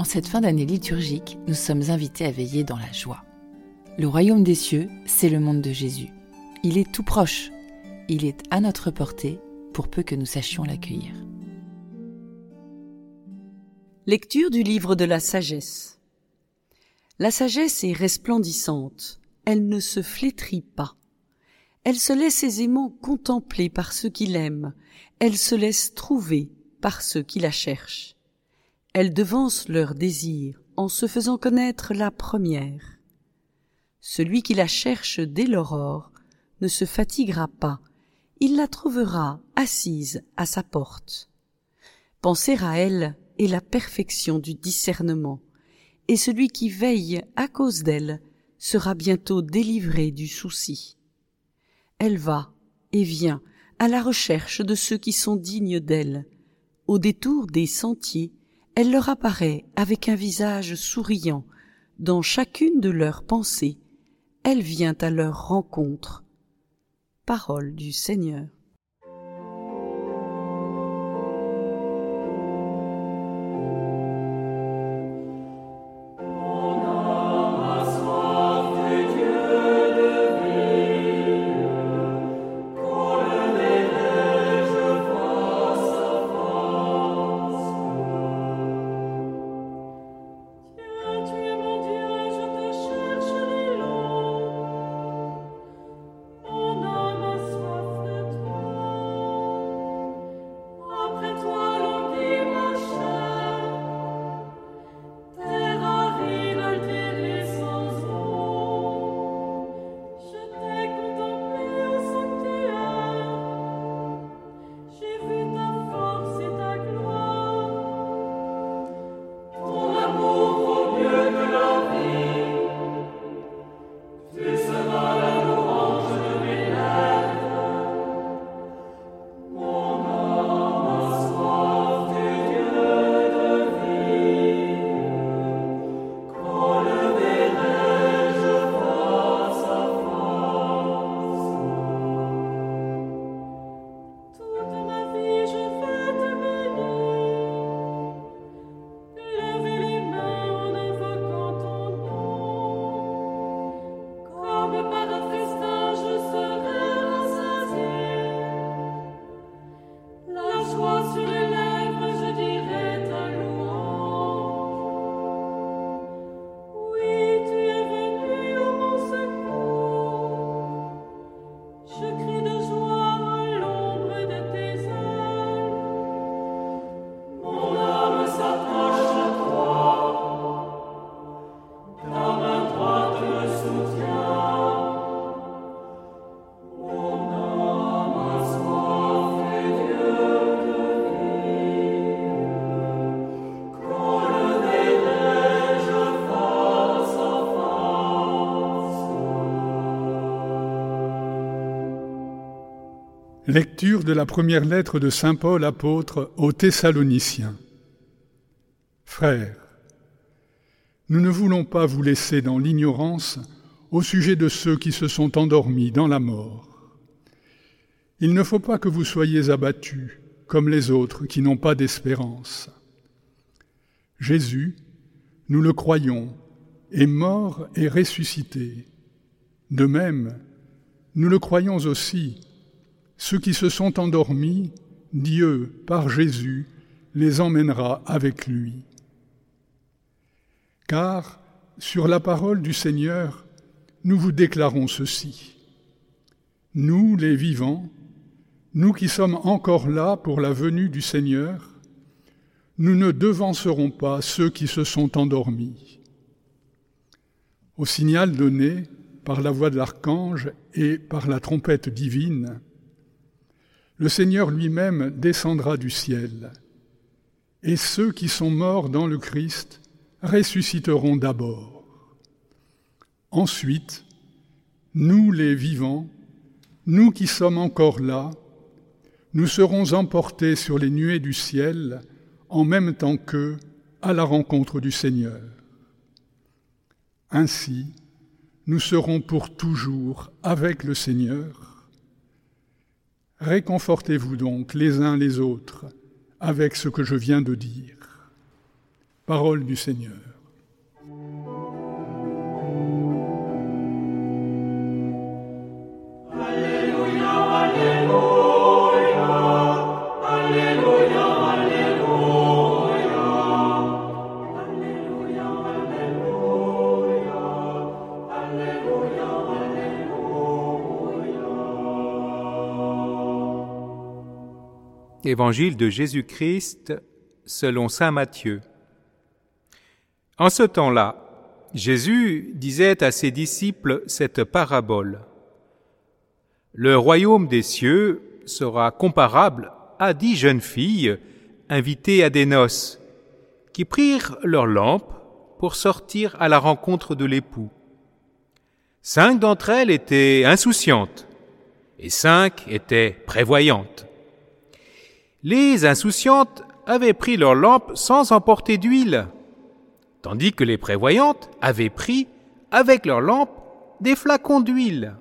En cette fin d'année liturgique, nous sommes invités à veiller dans la joie. Le royaume des cieux, c'est le monde de Jésus. Il est tout proche. Il est à notre portée pour peu que nous sachions l'accueillir. Lecture du livre de la sagesse. La sagesse est resplendissante, elle ne se flétrit pas. Elle se laisse aisément contempler par ceux qui l'aiment, elle se laisse trouver par ceux qui la cherchent. Elle devance leurs désirs en se faisant connaître la première. Celui qui la cherche dès l'aurore ne se fatiguera pas, il la trouvera assise à sa porte. Penser à elle est la perfection du discernement, et celui qui veille à cause d'elle sera bientôt délivré du souci. Elle va et vient à la recherche de ceux qui sont dignes d'elle. Au détour des sentiers, elle leur apparaît avec un visage souriant. Dans chacune de leurs pensées, elle vient à leur rencontre. Parole du Seigneur. Lecture de la première lettre de Saint Paul apôtre aux Thessaloniciens. Frères, nous ne voulons pas vous laisser dans l'ignorance au sujet de ceux qui se sont endormis dans la mort. Il ne faut pas que vous soyez abattus comme les autres qui n'ont pas d'espérance. Jésus, nous le croyons, est mort et ressuscité. De même, nous le croyons aussi ceux qui se sont endormis, Dieu, par Jésus, les emmènera avec lui. Car, sur la parole du Seigneur, nous vous déclarons ceci. Nous, les vivants, nous qui sommes encore là pour la venue du Seigneur, nous ne devancerons pas ceux qui se sont endormis. Au signal donné par la voix de l'archange et par la trompette divine, le Seigneur lui-même descendra du ciel, et ceux qui sont morts dans le Christ ressusciteront d'abord. Ensuite, nous les vivants, nous qui sommes encore là, nous serons emportés sur les nuées du ciel en même temps qu'eux à la rencontre du Seigneur. Ainsi, nous serons pour toujours avec le Seigneur Réconfortez-vous donc les uns les autres avec ce que je viens de dire. Parole du Seigneur. Évangile de Jésus-Christ selon Saint Matthieu. En ce temps-là, Jésus disait à ses disciples cette parabole. Le royaume des cieux sera comparable à dix jeunes filles invitées à des noces, qui prirent leurs lampes pour sortir à la rencontre de l'époux. Cinq d'entre elles étaient insouciantes et cinq étaient prévoyantes. Les insouciantes avaient pris leurs lampes sans emporter d'huile, tandis que les prévoyantes avaient pris, avec leurs lampes, des flacons d'huile.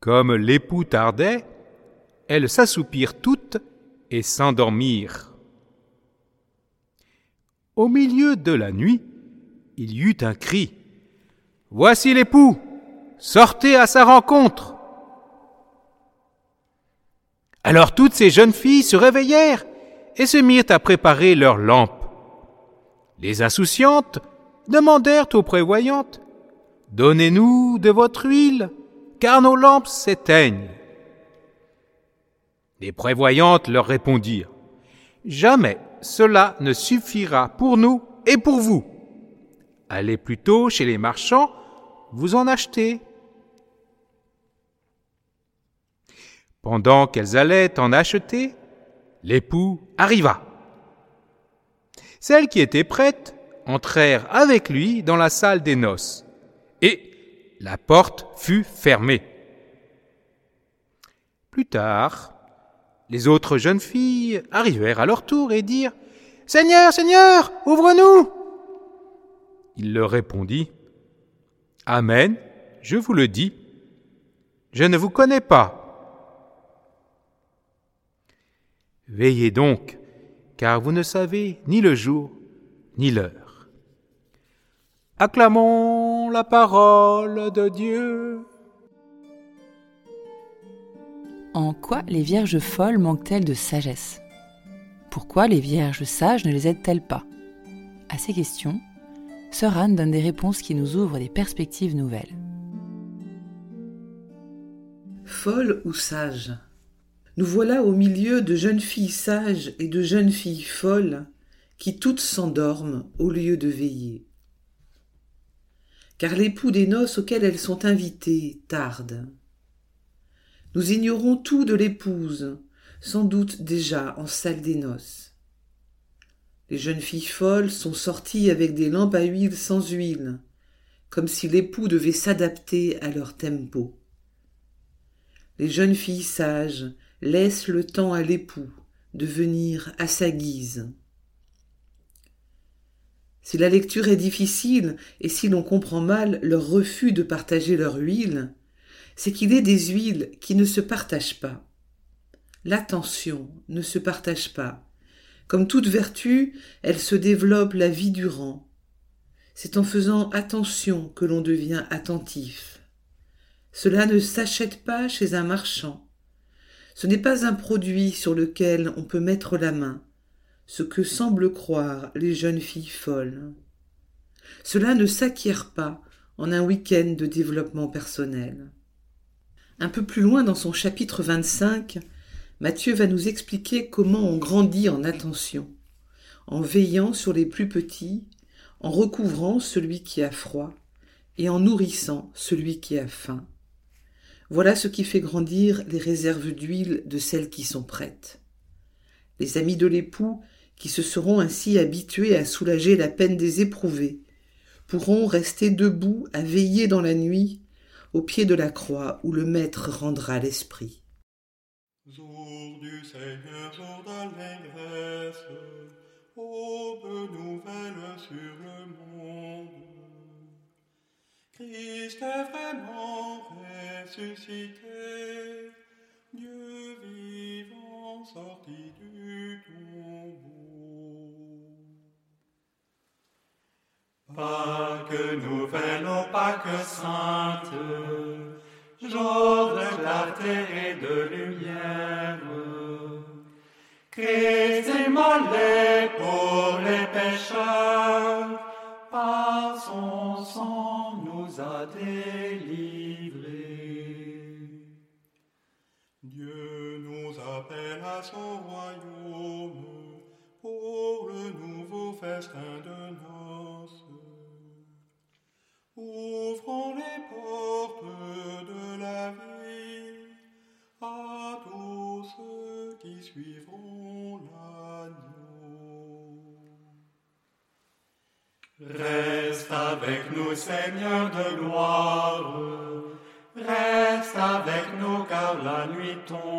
Comme l'époux tardait, elles s'assoupirent toutes et s'endormirent. Au milieu de la nuit, il y eut un cri. Voici l'époux, sortez à sa rencontre. Alors toutes ces jeunes filles se réveillèrent et se mirent à préparer leurs lampes. Les insouciantes demandèrent aux prévoyantes Donnez-nous de votre huile, car nos lampes s'éteignent. Les prévoyantes leur répondirent Jamais cela ne suffira pour nous et pour vous. Allez plutôt chez les marchands, vous en achetez. Pendant qu'elles allaient en acheter, l'époux arriva. Celles qui étaient prêtes entrèrent avec lui dans la salle des noces, et la porte fut fermée. Plus tard, les autres jeunes filles arrivèrent à leur tour et dirent Seigneur, Seigneur, ouvre-nous Il leur répondit Amen, je vous le dis, je ne vous connais pas. Veillez donc, car vous ne savez ni le jour ni l'heure. Acclamons la parole de Dieu. En quoi les vierges folles manquent-elles de sagesse? Pourquoi les vierges sages ne les aident-elles pas? À ces questions, Sœur Anne donne des réponses qui nous ouvrent des perspectives nouvelles. Folle ou sage? Nous voilà au milieu de jeunes filles sages et de jeunes filles folles qui toutes s'endorment au lieu de veiller. Car l'époux des noces auxquelles elles sont invitées tarde. Nous ignorons tout de l'épouse, sans doute déjà en salle des noces. Les jeunes filles folles sont sorties avec des lampes à huile sans huile, comme si l'époux devait s'adapter à leur tempo. Les jeunes filles sages laisse le temps à l'époux de venir à sa guise. Si la lecture est difficile et si l'on comprend mal leur refus de partager leur huile, c'est qu'il est des huiles qui ne se partagent pas. L'attention ne se partage pas. Comme toute vertu, elle se développe la vie durant. C'est en faisant attention que l'on devient attentif. Cela ne s'achète pas chez un marchand. Ce n'est pas un produit sur lequel on peut mettre la main, ce que semblent croire les jeunes filles folles. Cela ne s'acquiert pas en un week-end de développement personnel. Un peu plus loin dans son chapitre 25, Matthieu va nous expliquer comment on grandit en attention, en veillant sur les plus petits, en recouvrant celui qui a froid et en nourrissant celui qui a faim. Voilà ce qui fait grandir les réserves d'huile de celles qui sont prêtes. Les amis de l'époux, qui se seront ainsi habitués à soulager la peine des éprouvés, pourront rester debout à veiller dans la nuit, au pied de la croix où le Maître rendra l'esprit. Christ est vraiment ressuscité, Dieu vivant sorti du tombeau. Pâque nouvelle, ô Pâque sainte, jour de clarté et de lumière. Christ immolé pour les pécheurs, par son sang a. Dieu nous appelle à son royaume pour le nouveau festin de noces. Avec nous, Seigneur de gloire. Reste avec nous car la nuit tombe.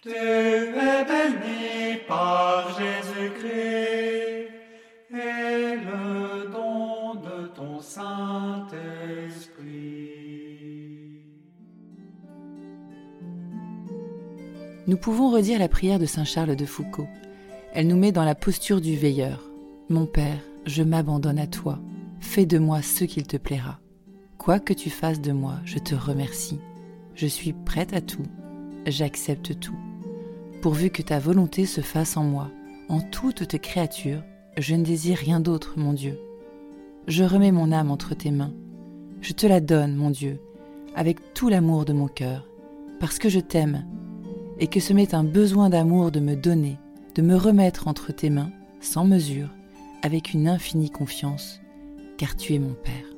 Tu es béni par Jésus-Christ et le don de ton Saint-Esprit. Nous pouvons redire la prière de Saint Charles de Foucault. Elle nous met dans la posture du veilleur. Mon Père, je m'abandonne à toi. Fais de moi ce qu'il te plaira. Quoi que tu fasses de moi, je te remercie. Je suis prête à tout. J'accepte tout. Pourvu que ta volonté se fasse en moi, en toutes tes créatures, je ne désire rien d'autre, mon Dieu. Je remets mon âme entre tes mains. Je te la donne, mon Dieu, avec tout l'amour de mon cœur, parce que je t'aime, et que ce m'est un besoin d'amour de me donner, de me remettre entre tes mains, sans mesure, avec une infinie confiance, car tu es mon Père.